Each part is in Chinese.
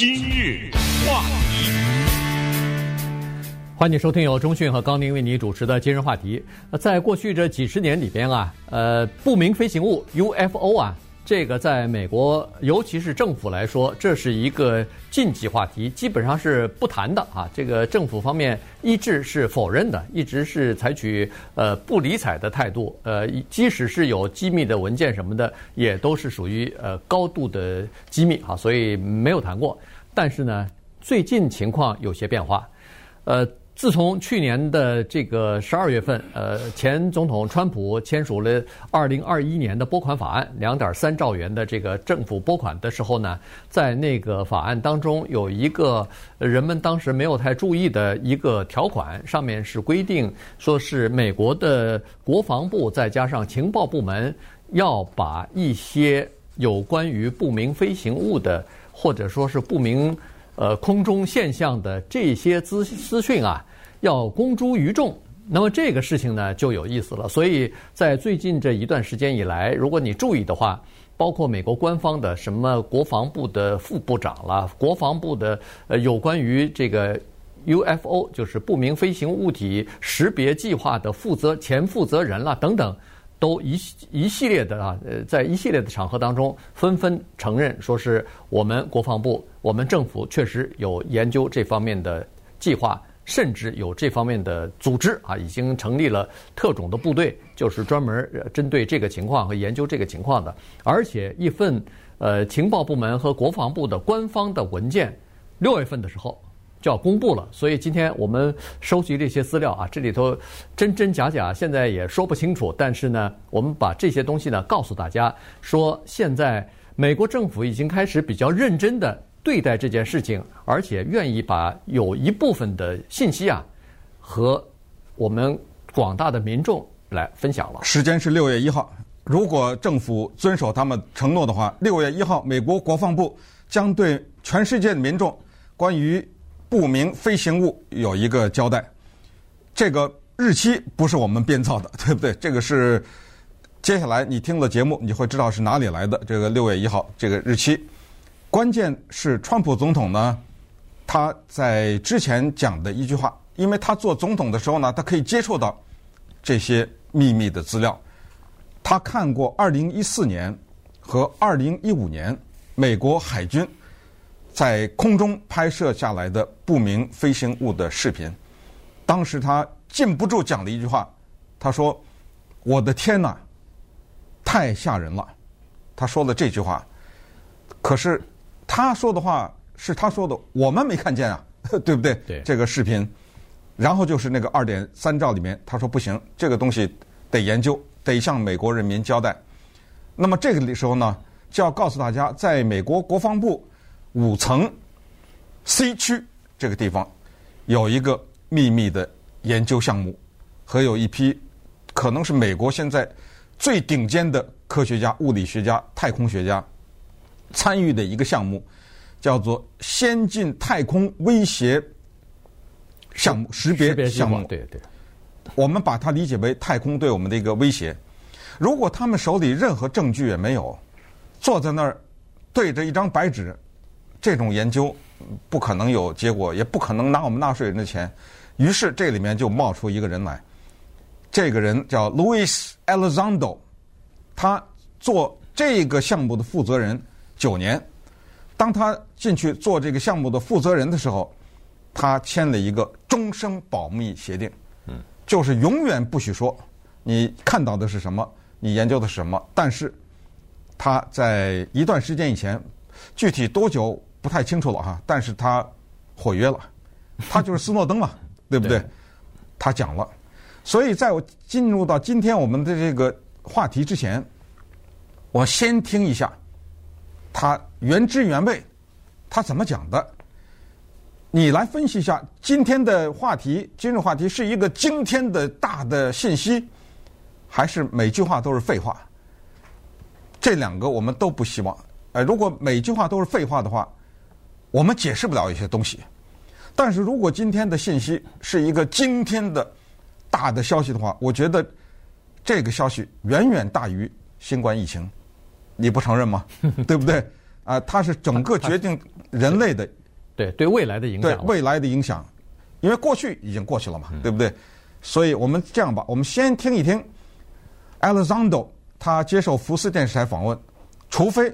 今日话题，欢迎收听由中讯和高宁为你主持的今日话题。在过去这几十年里边啊，呃，不明飞行物 UFO 啊。这个在美国，尤其是政府来说，这是一个禁忌话题，基本上是不谈的啊。这个政府方面一致是否认的，一直是采取呃不理睬的态度。呃，即使是有机密的文件什么的，也都是属于呃高度的机密啊，所以没有谈过。但是呢，最近情况有些变化，呃。自从去年的这个十二月份，呃，前总统川普签署了二零二一年的拨款法案，两点三兆元的这个政府拨款的时候呢，在那个法案当中有一个人们当时没有太注意的一个条款，上面是规定说是美国的国防部再加上情报部门要把一些有关于不明飞行物的或者说是不明呃空中现象的这些资资讯啊。要公诸于众，那么这个事情呢就有意思了。所以在最近这一段时间以来，如果你注意的话，包括美国官方的什么国防部的副部长啦，国防部的呃有关于这个 UFO 就是不明飞行物体识别计划的负责前负责人啦等等，都一一系列的啊，呃，在一系列的场合当中纷纷承认，说是我们国防部、我们政府确实有研究这方面的计划。甚至有这方面的组织啊，已经成立了特种的部队，就是专门针对这个情况和研究这个情况的。而且一份呃情报部门和国防部的官方的文件，六月份的时候就要公布了。所以今天我们收集这些资料啊，这里头真真假假，现在也说不清楚。但是呢，我们把这些东西呢告诉大家，说现在美国政府已经开始比较认真的。对待这件事情，而且愿意把有一部分的信息啊，和我们广大的民众来分享了。时间是六月一号，如果政府遵守他们承诺的话，六月一号，美国国防部将对全世界的民众关于不明飞行物有一个交代。这个日期不是我们编造的，对不对？这个是接下来你听了节目，你会知道是哪里来的。这个六月一号这个日期。关键是川普总统呢，他在之前讲的一句话，因为他做总统的时候呢，他可以接触到这些秘密的资料。他看过二零一四年和二零一五年美国海军在空中拍摄下来的不明飞行物的视频。当时他禁不住讲了一句话，他说：“我的天哪，太吓人了！”他说了这句话，可是。他说的话是他说的，我们没看见啊，对不对？对。这个视频，然后就是那个二点三兆里面，他说不行，这个东西得研究，得向美国人民交代。那么这个时候呢，就要告诉大家，在美国国防部五层 C 区这个地方，有一个秘密的研究项目，和有一批可能是美国现在最顶尖的科学家、物理学家、太空学家。参与的一个项目叫做“先进太空威胁项目识别项目”。对对，我们把它理解为太空对我们的一个威胁。如果他们手里任何证据也没有，坐在那儿对着一张白纸，这种研究不可能有结果，也不可能拿我们纳税人的钱。于是这里面就冒出一个人来，这个人叫 Louis Elizondo，他做这个项目的负责人。九年，当他进去做这个项目的负责人的时候，他签了一个终身保密协定，嗯，就是永远不许说你看到的是什么，你研究的是什么。但是他在一段时间以前，具体多久不太清楚了哈，但是他毁约了，他就是斯诺登嘛，对不对？他讲了，所以在我进入到今天我们的这个话题之前，我先听一下。他原汁原味，他怎么讲的？你来分析一下今天的话题。今日话题是一个惊天的大的信息，还是每句话都是废话？这两个我们都不希望。呃，如果每句话都是废话的话，我们解释不了一些东西。但是如果今天的信息是一个惊天的大的消息的话，我觉得这个消息远远大于新冠疫情。你不承认吗？对不对？啊，它是整个决定人类的，对对未来的影响，对未来的影响，因为过去已经过去了嘛，对不对？所以我们这样吧，我们先听一听 Elizondo 他接受福斯电视台访问，除非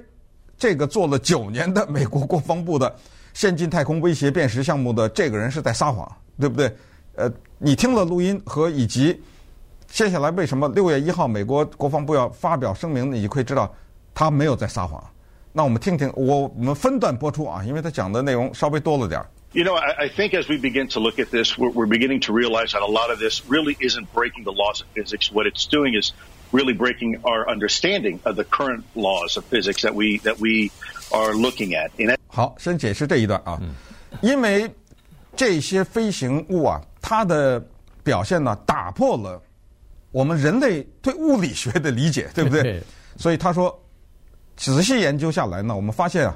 这个做了九年的美国国防部的先进太空威胁辨识项目的这个人是在撒谎，对不对？呃，你听了录音和以及接下来为什么六月一号美国国防部要发表声明，你就可以知道他没有在撒谎。那我们听听，我我们分段播出啊，因为他讲的内容稍微多了点儿。You know, I, I think as we begin to look at this, we're, we're beginning to realize that a lot of this really isn't breaking the laws of physics. What it's doing is really breaking our understanding of the current laws of physics that we that we are looking at. In 好，先解释这一段啊，因为这些飞行物啊，它的表现呢，打破了我们人类对物理学的理解，对不对？所以他说。仔细研究下来呢，我们发现啊，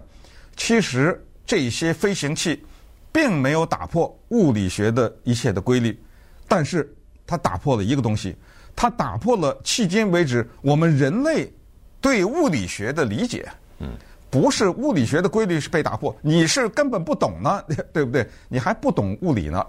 其实这些飞行器并没有打破物理学的一切的规律，但是它打破了一个东西，它打破了迄今为止我们人类对物理学的理解。嗯，不是物理学的规律是被打破，你是根本不懂呢，对不对？你还不懂物理呢。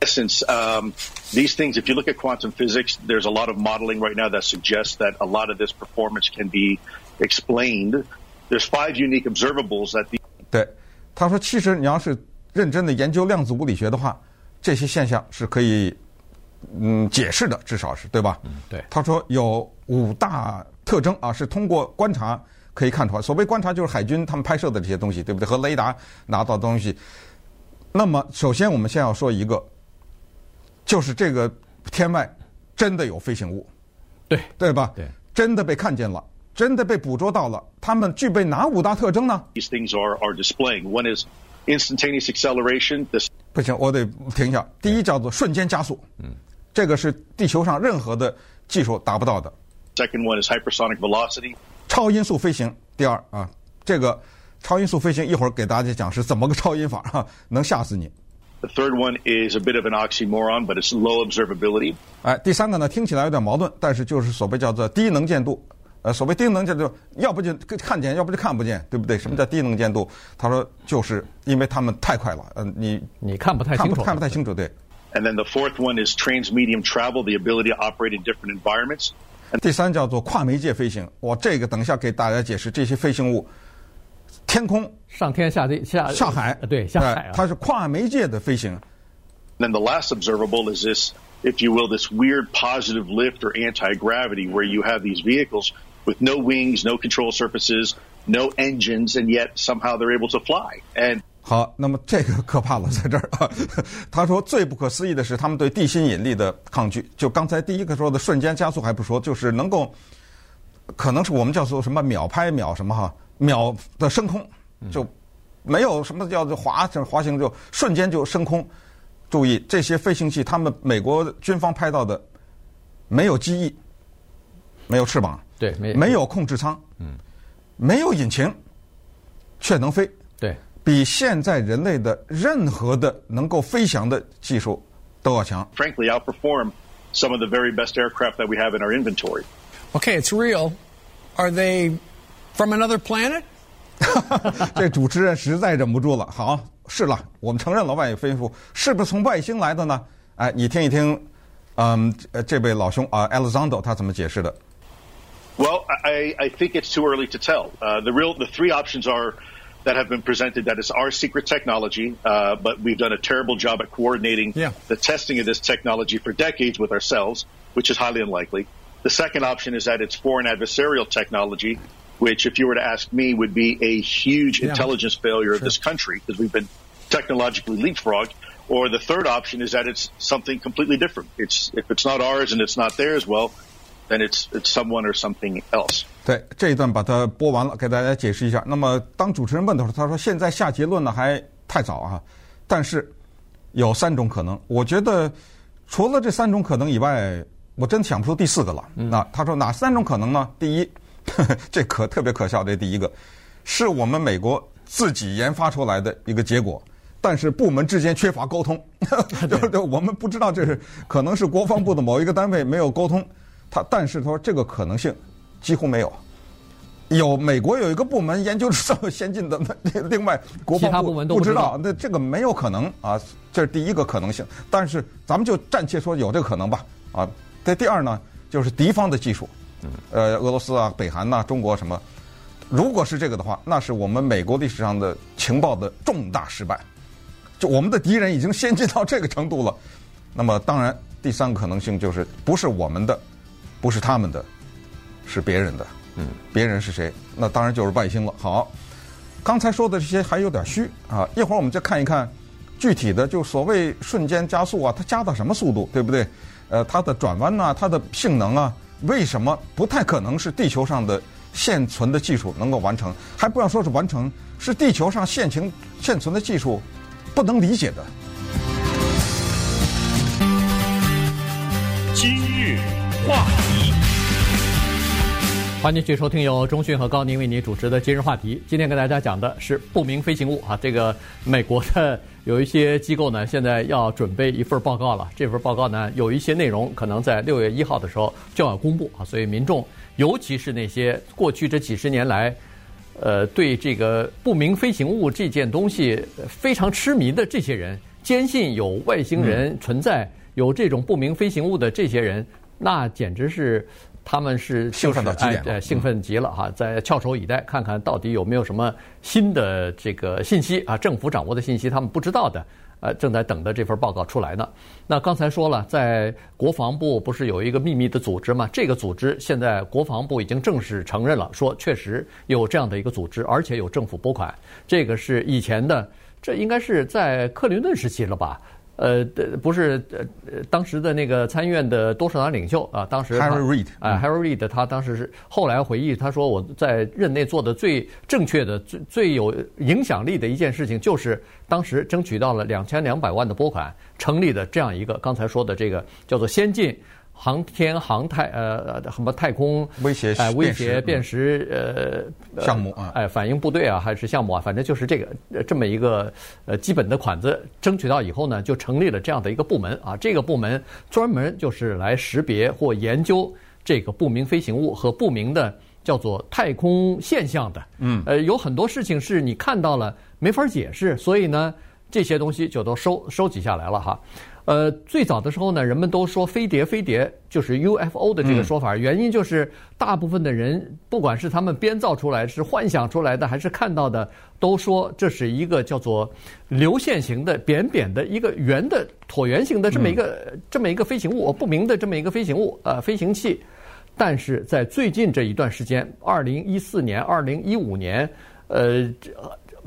essence, um, these things, if you look at quantum physics, there's a lot of modeling right now that suggests that a lot of this performance can be explained. There's five unique observables that the 对，他说，其实你要是认真的研究量子物理学的话，这些现象是可以嗯解释的，至少是对吧？嗯，对。他说有五大特征啊，是通过观察可以看出来。所谓观察就是海军他们拍摄的这些东西，对不对？和雷达拿到的东西。那么，首先我们先要说一个。就是这个天外真的有飞行物，对对吧？对，真的被看见了，真的被捕捉到了。他们具备哪五大特征呢？These things are are displaying. One is instantaneous acceleration. This 不行，我得停一下。第一叫做瞬间加速，嗯，这个是地球上任何的技术达不到的。Second one is hypersonic velocity. 超音速飞行。第二啊，这个超音速飞行一会儿给大家讲是怎么个超音法哈，能吓死你。The third one is a bit of an oxymoron, but it's low observability. 哎，第三个呢，听起来有点矛盾，但是就是所谓叫做低能见度。呃，所谓低能见度，要不就看见，要不就看不见，对不对？什么叫低能见度？他说就是因为他们太快了，嗯、呃，你你看不太清楚，看不，看不太清楚，对。And then the fourth one is transmedium travel, the ability to operate in different environments. 第三叫做跨媒介飞行，我这个等一下给大家解释这些飞行物。天空上天下地下下海，对下海啊，它是跨媒介的飞行。Then the last observable is this, if you will, this weird positive lift or anti-gravity, where you have these vehicles with no wings, no control surfaces, no engines, and yet somehow they're able to fly. And 好，那么这个可怕了，在这儿啊，他说最不可思议的是他们对地心引力的抗拒。就刚才第一个说的瞬间加速还不说，就是能够，可能是我们叫做什么秒拍秒什么哈。秒的升空，就没有什么叫做滑滑行，就瞬间就升空。注意这些飞行器，他们美国军方拍到的没有机翼，没有翅膀，对，没没有控制舱，嗯，没有引擎，却能飞，对，比现在人类的任何的能够飞翔的技术都要强。Frankly, outperform some of the very best aircraft that we have in our inventory. Okay, it's real. Are they? From another planet？这主持人实在忍不住了。好，是了，我们承认了外飞行物是不是从外星来的呢？哎，你听一听，嗯，这位老兄啊，Elizondo 他怎么解释的？Well, I I think it's too early to tell. Uh, the real the three options are that have been presented that it's our secret technology, uh, but we've done a terrible job at coordinating yeah. the testing of this technology for decades with ourselves, which is highly unlikely. The second option is that it's foreign adversarial technology which, if you were to ask me, would be a huge yeah. intelligence failure sure. of this country because we've been technologically leapfrogged. Or the third option is that it's something completely different. It's if it's not ours and it's not theirs, well, then it's it's someone or something else. 对，这一段把它播完了，给大家解释一下。那么当主持人问的时候，他说现在下结论呢还太早啊，但是有三种可能。我觉得除了这三种可能以外，我真想不出第四个了。嗯、那他说哪三种可能呢？第一。这可特别可笑，这第一个，是我们美国自己研发出来的一个结果，但是部门之间缺乏沟通，就是我们不知道这是可能是国防部的某一个单位没有沟通，他但是他说这个可能性几乎没有，有美国有一个部门研究这么先进的，那另外国防部不知道，那这个没有可能啊，这是第一个可能性。但是咱们就暂且说有这个可能吧，啊，这第二呢，就是敌方的技术，呃，俄罗斯啊、北韩呐、啊、中国什么，如果是这个的话，那是我们美国历史上的情报的重大失败，就我们的敌人已经先进到这个程度了。那么当然，第三个可能性就是不是我们的，不是他们的，是别人的。嗯，别人是谁？那当然就是外星了。好，刚才说的这些还有点虚啊。一会儿我们再看一看具体的，就所谓瞬间加速啊，它加到什么速度，对不对？呃，它的转弯呐，它的性能啊，为什么不太可能是地球上的现存的技术能够完成？还不要说是完成，是地球上现行现存的技术不能理解的。今日话题。欢迎继续收听由中讯和高宁为您主持的今日话题。今天跟大家讲的是不明飞行物啊，这个美国的有一些机构呢，现在要准备一份报告了。这份报告呢，有一些内容可能在六月一号的时候就要公布啊，所以民众，尤其是那些过去这几十年来，呃，对这个不明飞行物这件东西非常痴迷的这些人，坚信有外星人存在，有这种不明飞行物的这些人，那简直是。他们是兴奋到极点了，兴奋极了哈，在翘首以待，看看到底有没有什么新的这个信息啊？政府掌握的信息，他们不知道的，呃，正在等着这份报告出来呢。那刚才说了，在国防部不是有一个秘密的组织吗？这个组织现在国防部已经正式承认了，说确实有这样的一个组织，而且有政府拨款。这个是以前的，这应该是在克林顿时期了吧？呃，不是，呃，当时的那个参议院的多数党领袖啊，当时 Harry Reid 啊，Harry Reid，他当时是后来回忆，他说我在任内做的最正确的、最最有影响力的一件事情，就是当时争取到了两千两百万的拨款，成立的这样一个刚才说的这个叫做先进。航天航太呃什么太空威胁哎威胁辨识呃项目啊哎反应部队啊还是项目啊反正就是这个这么一个呃基本的款子争取到以后呢就成立了这样的一个部门啊这个部门专门就是来识别或研究这个不明飞行物和不明的叫做太空现象的。嗯。呃有很多事情是你看到了没法解释所以呢这些东西就都收收集下来了哈。呃，最早的时候呢，人们都说飞碟，飞碟就是 UFO 的这个说法，嗯、原因就是大部分的人，不管是他们编造出来、是幻想出来的，还是看到的，都说这是一个叫做流线型的、扁扁的一个圆的椭圆形的这么一个、嗯、这么一个飞行物，不明的这么一个飞行物，呃，飞行器。但是在最近这一段时间，二零一四年、二零一五年，呃。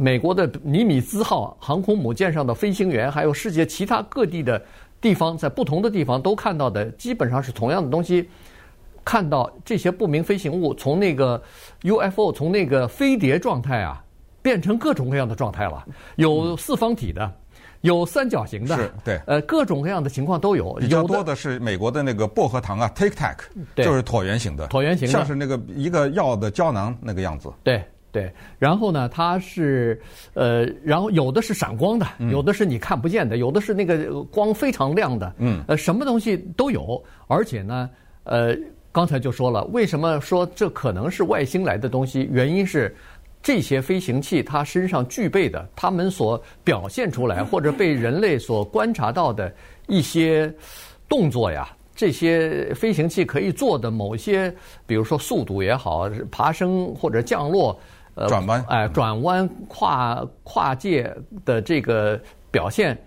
美国的尼米兹号航空母舰上的飞行员，还有世界其他各地的地方，在不同的地方都看到的，基本上是同样的东西。看到这些不明飞行物从那个 UFO 从那个飞碟状态啊，变成各种各样的状态了，有四方体的，有三角形的，是对，呃，各种各样的情况都有。比较多的是美国的那个薄荷糖啊，Tic Tac，就是椭圆形的，椭圆形的，像是那个一个药的胶囊那个样子。对。对，然后呢，它是呃，然后有的是闪光的，有的是你看不见的，有的是那个光非常亮的，嗯，呃，什么东西都有，而且呢，呃，刚才就说了，为什么说这可能是外星来的东西？原因是这些飞行器它身上具备的，它们所表现出来 或者被人类所观察到的一些动作呀，这些飞行器可以做的某些，比如说速度也好，爬升或者降落。呃，转弯，哎，转弯跨跨界的这个表现，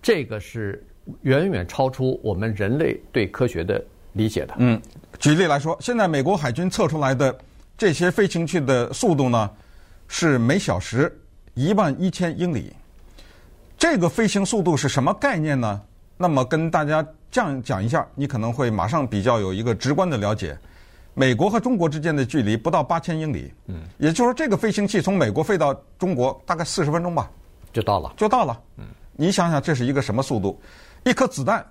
这个是远远超出我们人类对科学的理解的。嗯，举例来说，现在美国海军测出来的这些飞行器的速度呢，是每小时一万一千英里。这个飞行速度是什么概念呢？那么跟大家这样讲一下，你可能会马上比较有一个直观的了解。美国和中国之间的距离不到八千英里，嗯，也就是说，这个飞行器从美国飞到中国大概四十分钟吧，就到了，就到了。嗯，你想想，这是一个什么速度？一颗子弹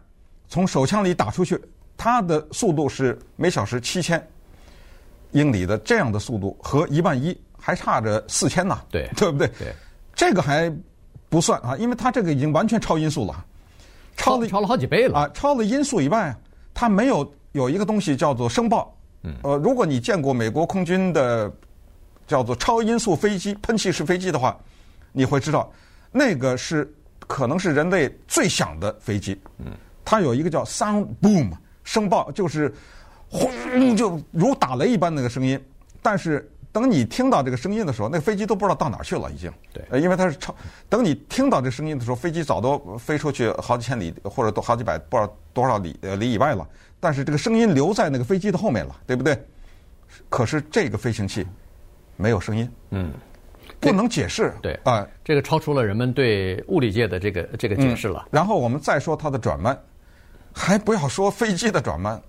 从手枪里打出去，它的速度是每小时七千英里的这样的速度，和一万一还差着四千呢，对，对不对？对，这个还不算啊，因为它这个已经完全超音速了，超了超了好几倍了啊！超了音速以外，它没有有一个东西叫做声爆。呃，如果你见过美国空军的叫做超音速飞机、喷气式飞机的话，你会知道那个是可能是人类最响的飞机。嗯，它有一个叫 sound boom 声爆，就是轰就如打雷一般那个声音。但是等你听到这个声音的时候，那个飞机都不知道到哪儿去了，已经。对，呃，因为它是超。等你听到这声音的时候，飞机早都飞出去好几千里或者都好几百不知道多少里呃里以外了。但是这个声音留在那个飞机的后面了，对不对？可是这个飞行器没有声音，嗯，不能解释。对啊、呃，这个超出了人们对物理界的这个这个解释了、嗯。然后我们再说它的转弯，还不要说飞机的转弯，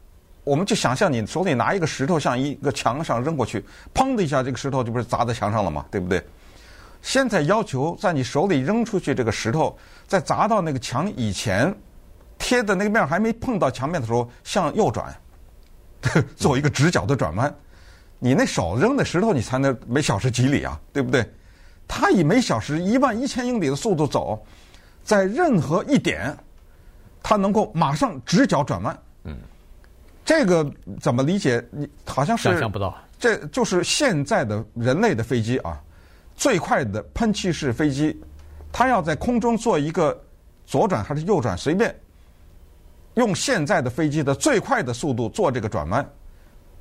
我们就想象你手里拿一个石头向一个墙上扔过去，砰的一下，这个石头就不是砸在墙上了吗？对不对？现在要求在你手里扔出去这个石头，在砸到那个墙以前，贴的那个面还没碰到墙面的时候，向右转，做一个直角的转弯。你那手扔的石头，你才能每小时几里啊？对不对？它以每小时一万一千英里的速度走，在任何一点，它能够马上直角转弯。嗯，这个怎么理解？你好像是想象不到。这就是现在的人类的飞机啊，最快的喷气式飞机，它要在空中做一个左转还是右转，随便用现在的飞机的最快的速度做这个转弯。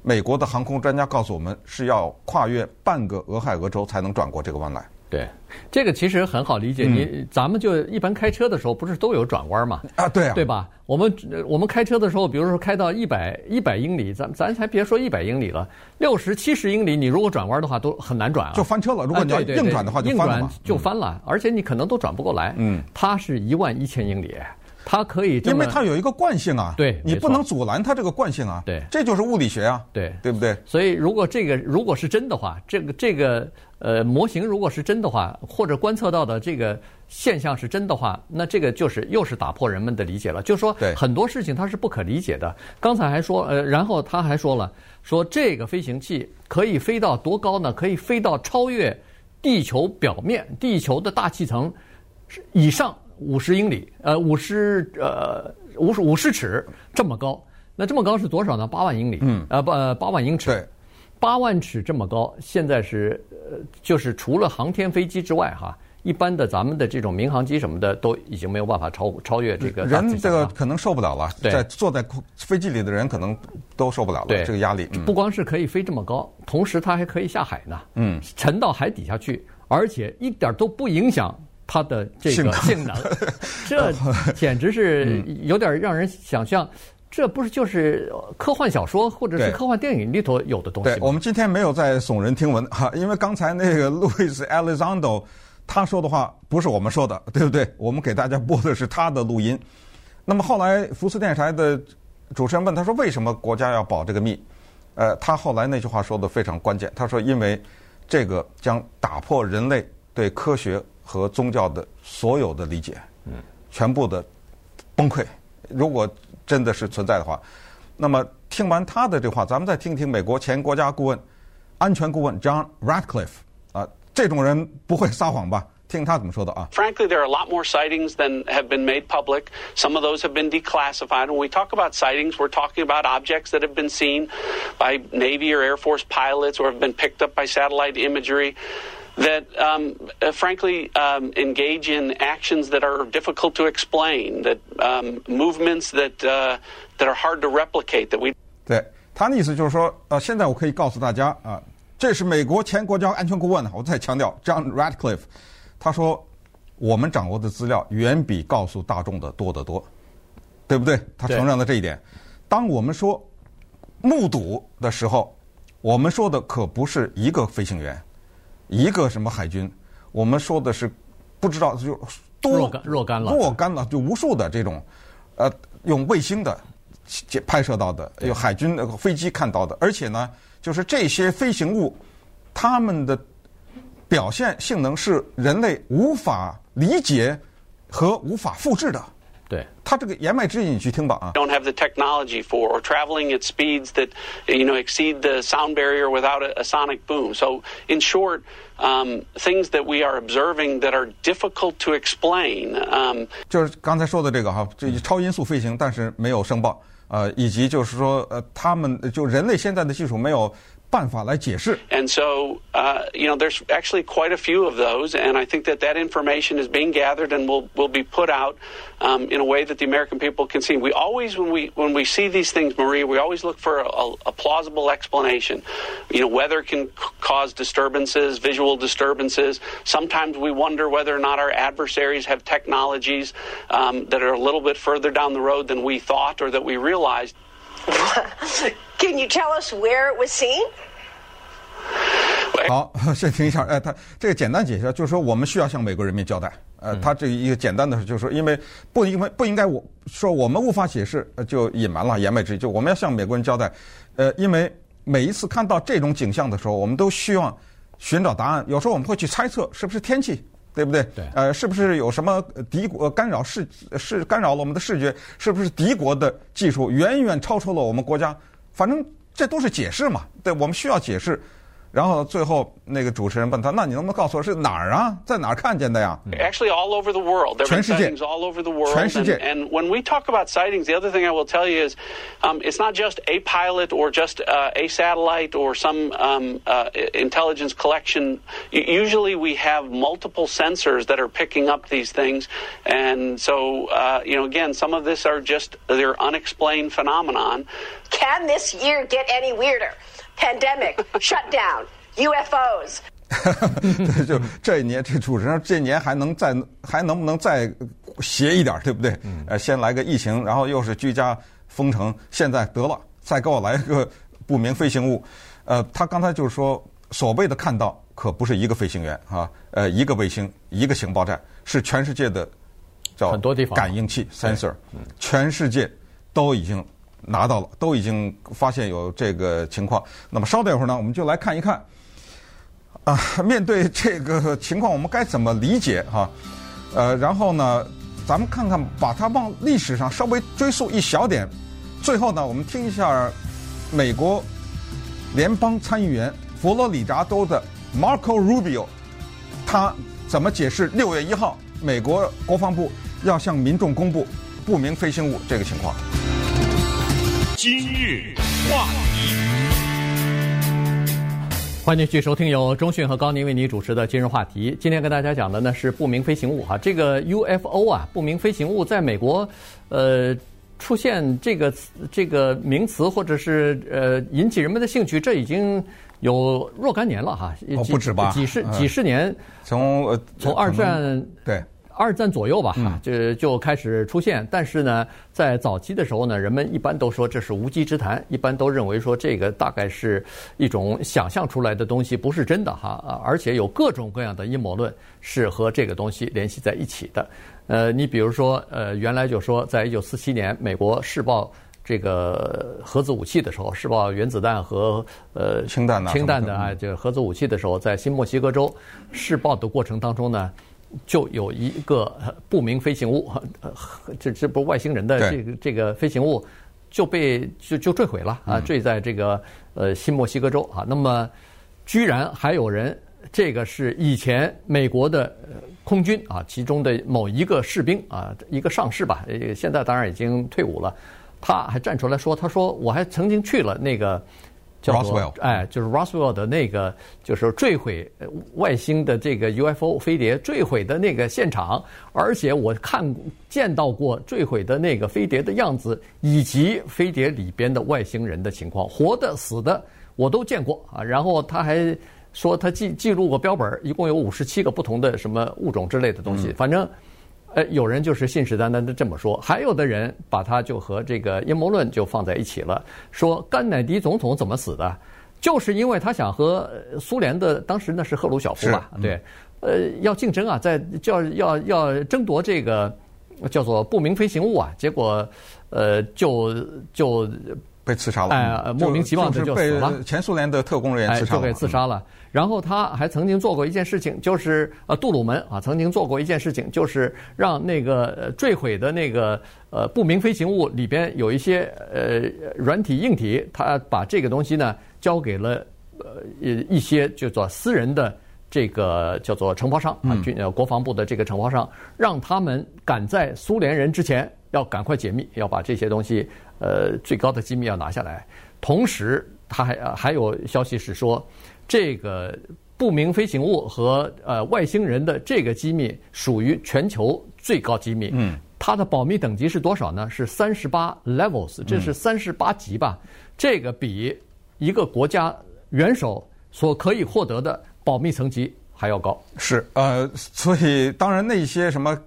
美国的航空专家告诉我们，是要跨越半个俄亥俄州才能转过这个弯来。对，这个其实很好理解。你、嗯、咱们就一般开车的时候，不是都有转弯吗？啊，对啊，对吧？我们我们开车的时候，比如说开到一百一百英里，咱咱才别说一百英里了，六十七十英里，你如果转弯的话，都很难转啊，就翻车了。如果你要硬转的话，就翻了。硬转就翻了，而且你可能都转不过来。嗯，它是一万一千英里。它可以，因为它有一个惯性啊，对，你不能阻拦它这个惯性啊，对，这就是物理学啊，对，对不对？所以如果这个如果是真的话，这个这个呃模型如果是真的话，或者观测到的这个现象是真的话，那这个就是又是打破人们的理解了，就是说很多事情它是不可理解的。刚才还说呃，然后他还说了，说这个飞行器可以飞到多高呢？可以飞到超越地球表面、地球的大气层以上。五十英里，呃，五十呃，五十五十尺这么高，那这么高是多少呢？八万英里，嗯，呃，八八万英尺，对，八万尺这么高，现在是呃，就是除了航天飞机之外，哈，一般的咱们的这种民航机什么的都已经没有办法超超越这个。人这个可能受不了了，在坐在飞机里的人可能都受不了了，这个压力。嗯，不光是可以飞这么高，同时它还可以下海呢，嗯，沉到海底下去，而且一点都不影响。它的这个性能，这简直是有点让人想象，这不是就是科幻小说或者是科幻电影里头有的东西吗？对，我们今天没有在耸人听闻哈，因为刚才那个路易斯·埃利桑多他说的话不是我们说的，对不对？我们给大家播的是他的录音。那么后来福斯电视台的主持人问他说：“为什么国家要保这个密？”呃，他后来那句话说的非常关键，他说：“因为这个将打破人类对科学。”和宗教的所有的理解，嗯，全部的崩溃。如果真的是存在的话，那么听完他的这话，咱们再听听美国前国家顾问、安全顾问 John Ratcliffe 啊，这种人不会撒谎吧？听他怎么说的啊？Frankly, there are a lot more sightings than have been made public. Some of those have been declassified. When we talk about sightings, we're talking about objects that have been seen by Navy or Air Force pilots or have been picked up by satellite imagery. That, um, uh, frankly, um, engage in actions that are difficult to explain, that um, movements that uh, that are hard to replicate. That we 对他的意思就是说，呃，现在我可以告诉大家啊，这是美国前国家安全顾问，我再强调，John Ratcliffe，他说我们掌握的资料远比告诉大众的多得多，对不对？他承认了这一点。当我们说目睹的时候，我们说的可不是一个飞行员。一个什么海军？我们说的是不知道就多若干若干了，若干了，就无数的这种，呃，用卫星的拍摄到的，有海军的飞机看到的，而且呢，就是这些飞行物，它们的表现性能是人类无法理解和无法复制的。对，他这个言外之意，你去听吧啊。Don't have the technology for or traveling at speeds that you know exceed the sound barrier without a, a sonic boom. So in short, um, things that we are observing that are difficult to explain. Um, 就是刚才说的这个哈，这超音速飞行，但是没有声爆，呃，以及就是说，呃，他们就人类现在的技术没有 办法来解释。 And so, uh, you know, there's actually quite a few of those, and I think that that information is being gathered and will will be put out um, in a way that the American people can see. We always, when we when we see these things, Maria, we always look for a, a plausible explanation. You know, weather can c- cause disturbances, visual disturbances. Sometimes we wonder whether or not our adversaries have technologies um, that are a little bit further down the road than we thought or that we realized. Can you tell us where it was seen? 好，先停一下。哎，他这个简单解释就是说，我们需要向美国人民交代。呃，他这一个简单的就是说，因为不因为不应该我说我们无法解释，呃就隐瞒了，言外之意就我们要向美国人交代。呃，因为每一次看到这种景象的时候，我们都希望寻找答案。有时候我们会去猜测是不是天气，对不对？对。呃，是不是有什么敌国干扰视是干扰了我们的视觉？是不是敌国的技术远远超出了我们国家？反正这都是解释嘛。对，我们需要解释。然后最后那个主持人问他：“那你能不能告诉我是哪儿啊？在哪儿看见的呀？” Actually, all over the world. There have been 全世界。 sightings all over the world. 全世界。 And, and when we talk about sightings, the other thing I will tell you is, um, it's not just a pilot or just uh, a satellite or some um, uh, intelligence collection. Usually, we have multiple sensors that are picking up these things, and so uh, you know, again, some of this are just they're unexplained phenomenon. Can this year get any weirder? Pandemic, shutdown, UFOs. 就这一年，这主持人这一年还能再还能不能再邪一点，对不对？呃，先来个疫情，然后又是居家封城，现在得了，再给我来个不明飞行物。呃，他刚才就是说，所谓的看到可不是一个飞行员啊，呃，一个卫星，一个情报站，是全世界的叫很多地方感应器 sensor，全世界都已经拿到了，都已经发现有这个情况。那么稍等一会儿呢，我们就来看一看。啊，面对这个情况，我们该怎么理解哈？呃，然后呢，咱们看看，把它往历史上稍微追溯一小点。最后呢，我们听一下美国联邦参议员佛罗里达州的 Marco Rubio，他怎么解释六月一号美国国防部要向民众公布不明飞行物这个情况？今日话题。欢迎继续收听由中讯和高宁为您主持的今日话题。今天跟大家讲的呢是不明飞行物哈，这个 UFO 啊，不明飞行物在美国，呃，出现这个这个名词或者是呃引起人们的兴趣，这已经有若干年了哈，哦，不止吧，几十几十年，从呃从二战对。二战左右吧，哈，就就开始出现。但是呢，在早期的时候呢，人们一般都说这是无稽之谈，一般都认为说这个大概是一种想象出来的东西，不是真的哈。啊，而且有各种各样的阴谋论是和这个东西联系在一起的。呃，你比如说，呃，原来就说，在一九四七年美国试爆这个核子武器的时候，试爆原子弹和呃氢弹氢弹的啊，就核子武器的时候，在新墨西哥州试爆的过程当中呢。就有一个不明飞行物，这这不是外星人的这个这个飞行物就被就就坠毁了啊，坠在这个呃新墨西哥州啊。那么居然还有人，这个是以前美国的空军啊，其中的某一个士兵啊，一个上士吧，现在当然已经退伍了，他还站出来说，他说我还曾经去了那个。叫做 Roswell，哎，就是 Roswell 的那个，就是坠毁外星的这个 UFO 飞碟坠毁的那个现场，而且我看见到过坠毁的那个飞碟的样子，以及飞碟里边的外星人的情况，活的、死的我都见过啊。然后他还说他记记录过标本，一共有五十七个不同的什么物种之类的东西，反正。呃，有人就是信誓旦旦的这么说，还有的人把他就和这个阴谋论就放在一起了，说甘乃迪总统怎么死的，就是因为他想和苏联的当时那是赫鲁晓夫吧，对，呃，要竞争啊，在叫要要争夺这个叫做不明飞行物啊，结果呃就就。被刺杀了，哎，莫名其妙的就死了。前苏联的特工人员刺杀了，哎，就给刺杀了。然后他还曾经做过一件事情，就是呃，杜鲁门啊，曾经做过一件事情，就是让那个坠毁的那个呃不明飞行物里边有一些呃软体硬体，他把这个东西呢交给了呃一些叫做私人的这个叫做承包商啊，军呃国防部的这个承包商，让他们赶在苏联人之前要赶快解密，要把这些东西。呃，最高的机密要拿下来，同时他还还有消息是说，这个不明飞行物和呃外星人的这个机密属于全球最高机密。嗯，它的保密等级是多少呢？是三十八 levels，这是三十八级吧？嗯、这个比一个国家元首所可以获得的保密层级还要高。是，呃，所以当然那些什么。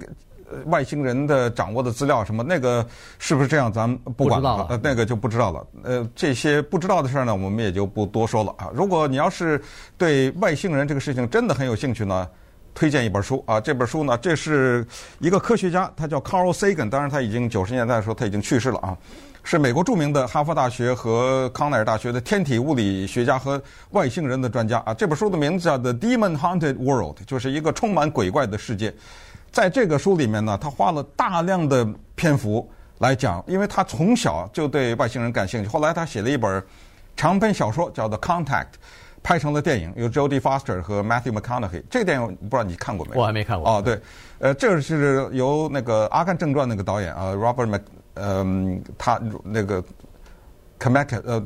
外星人的掌握的资料什么那个是不是这样？咱们不管了，呃，那个就不知道了。呃，这些不知道的事儿呢，我们也就不多说了啊。如果你要是对外星人这个事情真的很有兴趣呢，推荐一本书啊。这本书呢，这是一个科学家，他叫 Carl Sagan，当然他已经九十年代的时候他已经去世了啊。是美国著名的哈佛大学和康奈尔大学的天体物理学家和外星人的专家啊。这本书的名字叫《The Demon Haunted World》，就是一个充满鬼怪的世界。在这个书里面呢，他花了大量的篇幅来讲，因为他从小就对外星人感兴趣。后来他写了一本长篇小说，叫做《Contact》，拍成了电影，由 Jodie Foster 和 Matthew McConaughey。这个电影不知道你看过没有？我还没看过。哦，对，呃，这是由那个《阿甘正传》那个导演啊，Robert Mc，嗯、呃，他那个 Zemeckis 呃，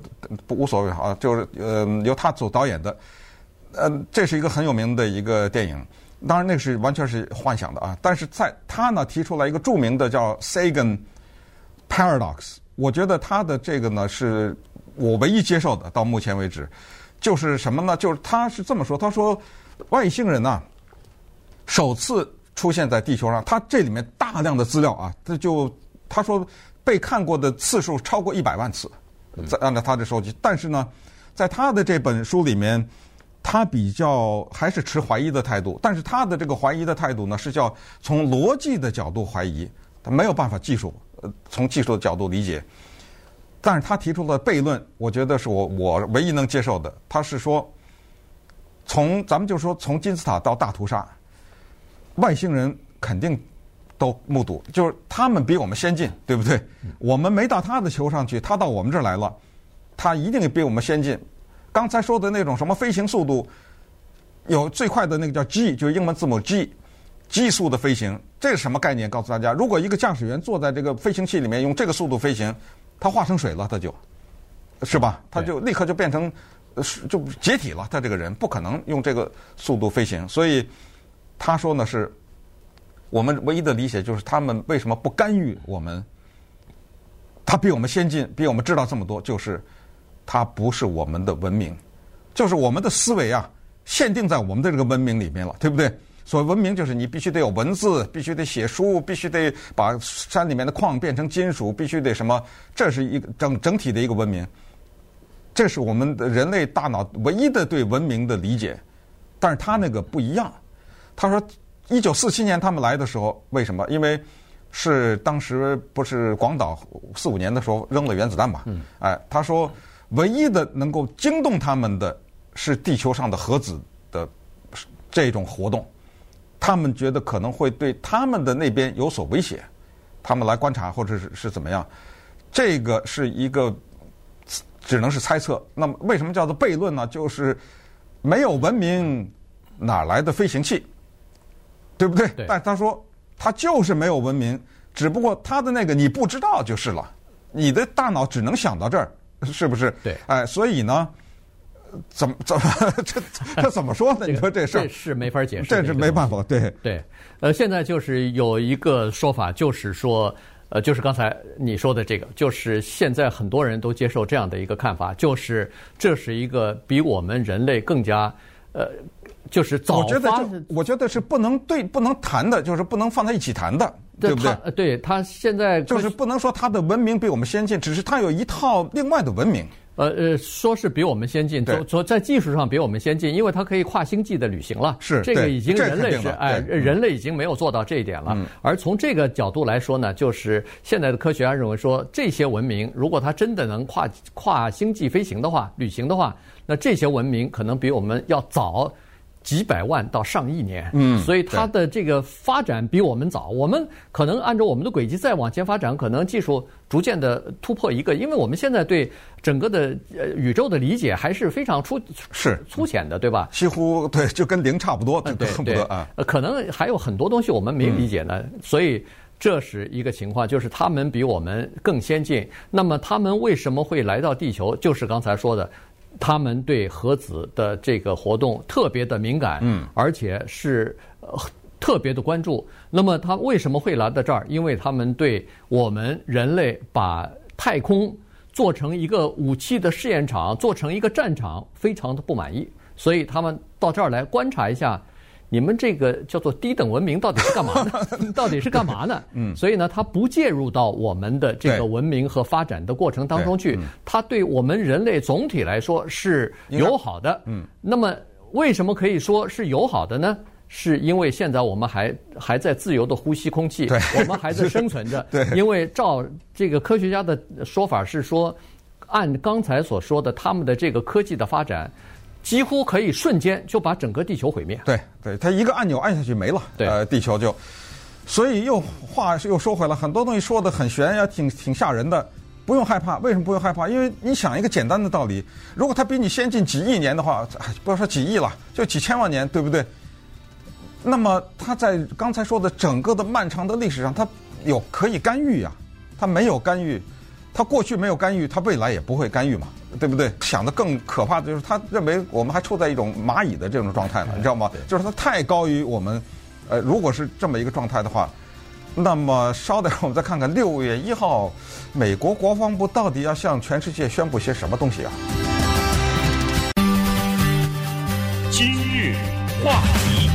不无所谓啊，就是呃，由他做导演的。呃，这是一个很有名的一个电影。当然，那个是完全是幻想的啊！但是在他呢提出来一个著名的叫 Sagan Paradox，我觉得他的这个呢是我唯一接受的，到目前为止，就是什么呢？就是他是这么说：他说外星人呢首次出现在地球上，他这里面大量的资料啊，这就他说被看过的次数超过一百万次，在按照他的收集。但是呢，在他的这本书里面。他比较还是持怀疑的态度，但是他的这个怀疑的态度呢，是叫从逻辑的角度怀疑，他没有办法技术，呃，从技术的角度理解。但是他提出的悖论，我觉得是我我唯一能接受的。他是说，从咱们就说从金字塔到大屠杀，外星人肯定都目睹，就是他们比我们先进，对不对？我们没到他的球上去，他到我们这儿来了，他一定比我们先进。刚才说的那种什么飞行速度，有最快的那个叫 G，就是英文字母 G，极速的飞行，这是什么概念？告诉大家，如果一个驾驶员坐在这个飞行器里面用这个速度飞行，他化成水了，他就，是吧？他就立刻就变成，就解体了。他这个人不可能用这个速度飞行，所以他说呢是，我们唯一的理解就是他们为什么不干预我们？他比我们先进，比我们知道这么多，就是。它不是我们的文明，就是我们的思维啊，限定在我们的这个文明里面了，对不对？所谓文明，就是你必须得有文字，必须得写书，必须得把山里面的矿变成金属，必须得什么？这是一个整整体的一个文明，这是我们的人类大脑唯一的对文明的理解。但是他那个不一样，他说，一九四七年他们来的时候，为什么？因为是当时不是广岛四五年的时候扔了原子弹嘛？嗯，哎，他说。唯一的能够惊动他们的是地球上的核子的这种活动，他们觉得可能会对他们的那边有所威胁，他们来观察或者是是怎么样，这个是一个只能是猜测。那么为什么叫做悖论呢？就是没有文明哪来的飞行器，对不对？对。但他说他就是没有文明，只不过他的那个你不知道就是了，你的大脑只能想到这儿。是不是？对，哎，所以呢，怎么怎么这这怎么说呢？你说这事儿这是没法解释，这是没办法。对对，呃，现在就是有一个说法，就是说，呃，就是刚才你说的这个，就是现在很多人都接受这样的一个看法，就是这是一个比我们人类更加呃，就是早发。我觉得，我觉得是不能对不能谈的，就是不能放在一起谈的。对不对？呃，对他现在就是不能说他的文明比我们先进，只是他有一套另外的文明。呃呃，说是比我们先进，说说在技术上比我们先进，因为它可以跨星际的旅行了。是这个已经人类是哎，人类已经没有做到这一点了。而从这个角度来说呢，就是现在的科学家认为说，这些文明如果它真的能跨跨星际飞行的话，旅行的话，那这些文明可能比我们要早。几百万到上亿年，嗯，所以它的这个发展比我们早。我们可能按照我们的轨迹再往前发展，可能技术逐渐的突破一个，因为我们现在对整个的呃宇宙的理解还是非常粗是粗浅的，对吧？几乎对，就跟零差不多，对恨不得啊。可能还有很多东西我们没理解呢，所以这是一个情况，就是他们比我们更先进。那么他们为什么会来到地球？就是刚才说的。他们对核子的这个活动特别的敏感，嗯，而且是呃特别的关注。那么他为什么会来到这儿？因为他们对我们人类把太空做成一个武器的试验场，做成一个战场，非常的不满意，所以他们到这儿来观察一下。你们这个叫做低等文明到底是干嘛呢？到底是干嘛呢？嗯，所以呢，它不介入到我们的这个文明和发展的过程当中去。它对我们人类总体来说是友好的。嗯，那么为什么可以说是友好的呢？是因为现在我们还还在自由的呼吸空气，我们还在生存着。对，因为照这个科学家的说法是说，按刚才所说的，他们的这个科技的发展。几乎可以瞬间就把整个地球毁灭。对，对，它一个按钮按下去没了，对呃，地球就。所以又话又说回来，很多东西说的很悬呀，挺挺吓人的。不用害怕，为什么不用害怕？因为你想一个简单的道理：如果它比你先进几亿年的话，不要说几亿了，就几千万年，对不对？那么它在刚才说的整个的漫长的历史上，它有可以干预呀，它没有干预。它过去没有干预，它未来也不会干预嘛，对不对？想的更可怕的就是，他认为我们还处在一种蚂蚁的这种状态呢，你知道吗？就是它太高于我们。呃，如果是这么一个状态的话，那么稍等，我们再看看六月一号，美国国防部到底要向全世界宣布些什么东西啊？今日话题。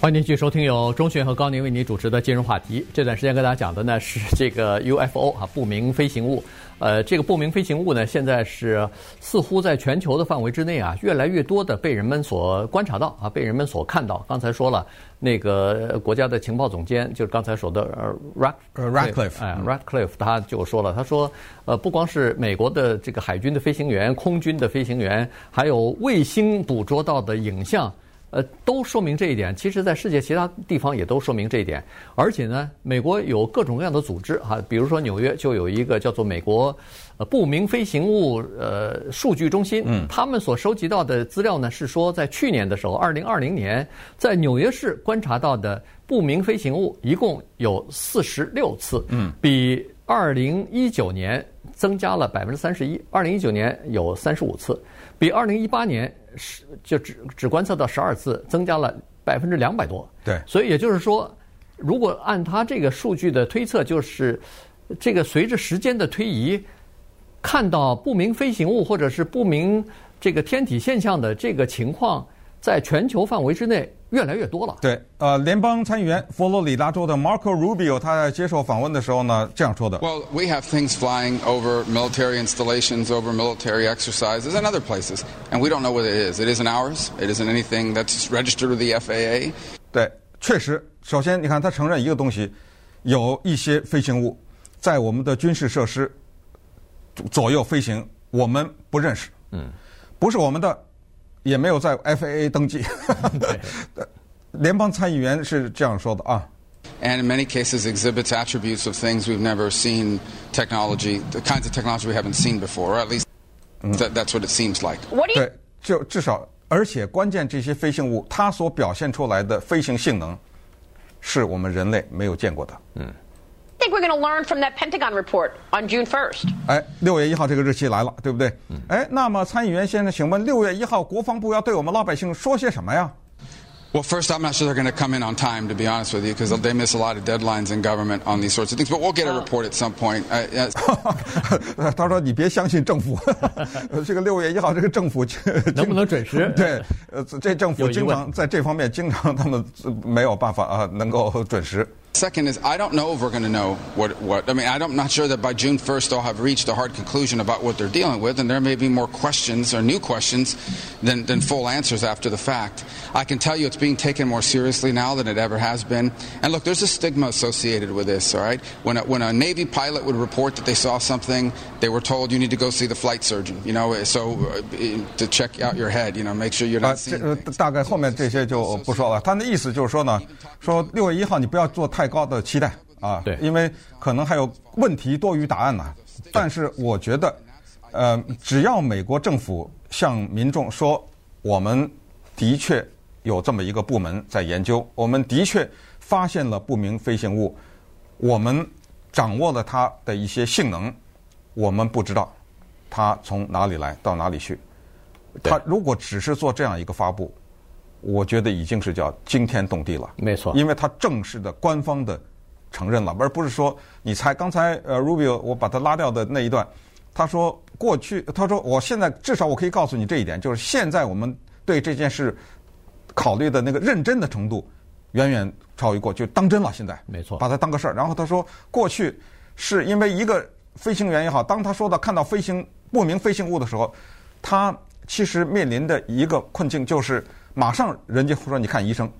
欢迎继续收听由钟迅和高宁为您主持的今日话题。这段时间跟大家讲的呢是这个 UFO 啊，不明飞行物。呃，这个不明飞行物呢，现在是似乎在全球的范围之内啊，越来越多的被人们所观察到啊，被人们所看到。刚才说了，那个国家的情报总监就是刚才说的呃 Ratcliffe，哎 Ratcliffe 他就说了，他说呃，不光是美国的这个海军的飞行员、空军的飞行员，还有卫星捕捉到的影像。呃，都说明这一点。其实，在世界其他地方也都说明这一点。而且呢，美国有各种各样的组织哈，比如说纽约就有一个叫做美国呃不明飞行物呃数据中心。嗯。他们所收集到的资料呢，是说在去年的时候，二零二零年，在纽约市观察到的不明飞行物一共有四十六次。嗯。比二零一九年增加了百分之三十一。二零一九年有三十五次，比二零一八年。是，就只只观测到十二次，增加了百分之两百多。对，所以也就是说，如果按他这个数据的推测，就是这个随着时间的推移，看到不明飞行物或者是不明这个天体现象的这个情况，在全球范围之内。越来越多了。对，呃，联邦参议员佛罗里达州的 Marco Rubio 他在接受访问的时候呢，这样说的。Well, we have things flying over military installations, over military exercises, and other places, and we don't know what it is. It isn't ours. It isn't anything that's registered with the FAA. 对，确实，首先你看他承认一个东西，有一些飞行物在我们的军事设施左右飞行，我们不认识，嗯，不是我们的。也没有在 FAA 登记。联邦参议员是这样说的啊。And in many cases exhibits attributes of things we've never seen technology, the kinds of technology we haven't seen before, or at least that, that's what it seems like. 对，就至少，而且关键这些飞行物它所表现出来的飞行性能，是我们人类没有见过的。嗯。 I think we're going to learn from that Pentagon report on June 1st. 哎，六月一号这个日期来了，对不对？嗯。哎，那么参议员先生，请问六月一号国防部要对我们老百姓说些什么呀？Well, first, I'm not sure they're going to come in on time, to be honest with you, because they miss a lot of deadlines in government on these sorts of things. But we'll get a report at some point. Yes. 他说：“你别相信政府，这个六月一号这个政府能不能准时？对，呃，这政府经常在这方面经常他们没有办法啊，能够准时。” Second is, I don't know if we're going to know what, what, I mean, I'm not sure that by June 1st they'll have reached a hard conclusion about what they're dealing with, and there may be more questions or new questions than, than full answers after the fact. I can tell you it's being taken more seriously now than it ever has been. And look, there's a stigma associated with this, all right? When a, when a Navy pilot would report that they saw something, they were told you need to go see the flight surgeon, you know, so uh, to check out your head, you know, make sure you're not seeing 呃，大概后面这些就不说了。他的意思就是说呢，说六月一号你不要做太 高的期待啊，对，因为可能还有问题多于答案呢。但是我觉得，呃，只要美国政府向民众说，我们的确有这么一个部门在研究，我们的确发现了不明飞行物，我们掌握了它的一些性能，我们不知道，它从哪里来到哪里去。它如果只是做这样一个发布，我觉得已经是叫惊天动地了。没错，因为他正式的官方的承认了，而不是说你猜刚才呃 Rubio 我把他拉掉的那一段，他说过去他说我现在至少我可以告诉你这一点，就是现在我们对这件事考虑的那个认真的程度远远超于过去，当真了。现在没错，把它当个事儿。然后他说过去是因为一个飞行员也好，当他说到看到飞行不明飞行物的时候，他其实面临的一个困境就是马上人家会说你看医生。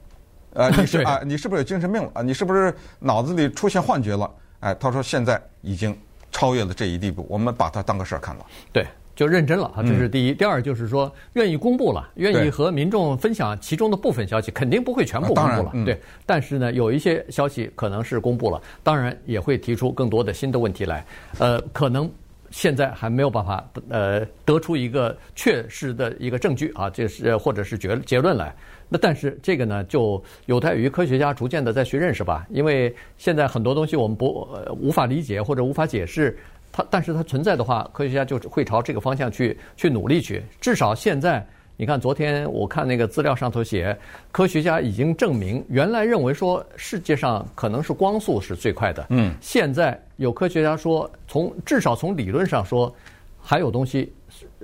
呃，你是啊，你是不是有精神病了啊？你是不是脑子里出现幻觉了？哎，他说现在已经超越了这一地步，我们把它当个事儿看了。对，就认真了啊，这是第一。嗯、第二就是说，愿意公布了，愿意和民众分享其中的部分消息，肯定不会全部公布了。嗯、对，但是呢，有一些消息可能是公布了，当然也会提出更多的新的问题来。呃，可能现在还没有办法呃得出一个确实的一个证据啊，这是或者是结结论来。那但是这个呢，就有待于科学家逐渐的再去认识吧。因为现在很多东西我们不、呃、无法理解或者无法解释，它但是它存在的话，科学家就会朝这个方向去去努力去。至少现在，你看昨天我看那个资料上头写，科学家已经证明，原来认为说世界上可能是光速是最快的，嗯，现在有科学家说，从至少从理论上说，还有东西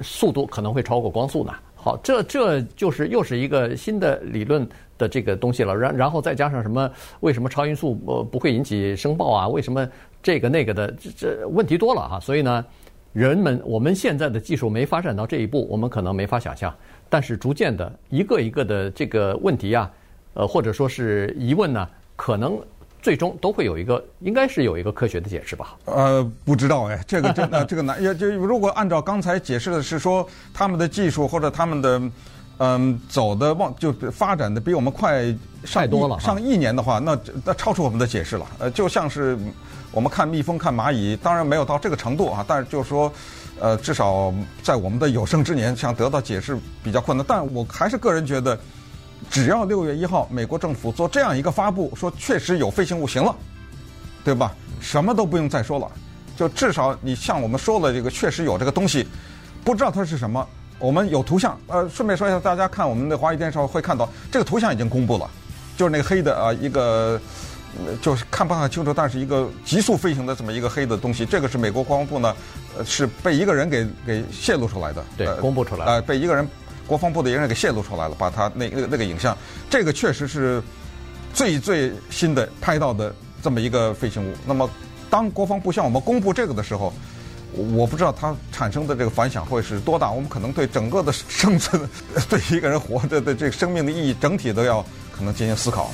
速度可能会超过光速呢。好，这这就是又是一个新的理论的这个东西了。然然后再加上什么？为什么超音速呃不会引起声爆啊？为什么这个那个的？这这问题多了哈。所以呢，人们我们现在的技术没发展到这一步，我们可能没法想象。但是逐渐的一个一个的这个问题啊，呃或者说是疑问呢，可能。最终都会有一个，应该是有一个科学的解释吧？呃，不知道哎，这个真的这个难。也就如果按照刚才解释的是说，他们的技术或者他们的嗯走的往就发展的比我们快上太多了上亿年的话，那那超出我们的解释了。呃，就像是我们看蜜蜂、看蚂蚁，当然没有到这个程度啊，但是就是说，呃，至少在我们的有生之年，想得到解释比较困难。但我还是个人觉得。只要六月一号美国政府做这样一个发布，说确实有飞行物行了，对吧？什么都不用再说了，就至少你像我们说了这个确实有这个东西，不知道它是什么，我们有图像。呃，顺便说一下，大家看我们的华语电视会看到这个图像已经公布了，就是那个黑的啊，一个就是看不太清楚，但是一个急速飞行的这么一个黑的东西，这个是美国国防部呢，呃，是被一个人给给泄露出来的，对，公布出来，呃，被一个人。国防部的一个人给泄露出来了，把他那那个那个影像，这个确实是最最新的拍到的这么一个飞行物。那么，当国防部向我们公布这个的时候，我不知道它产生的这个反响会是多大。我们可能对整个的生存，对一个人活着的这个生命的意义，整体都要可能进行思考。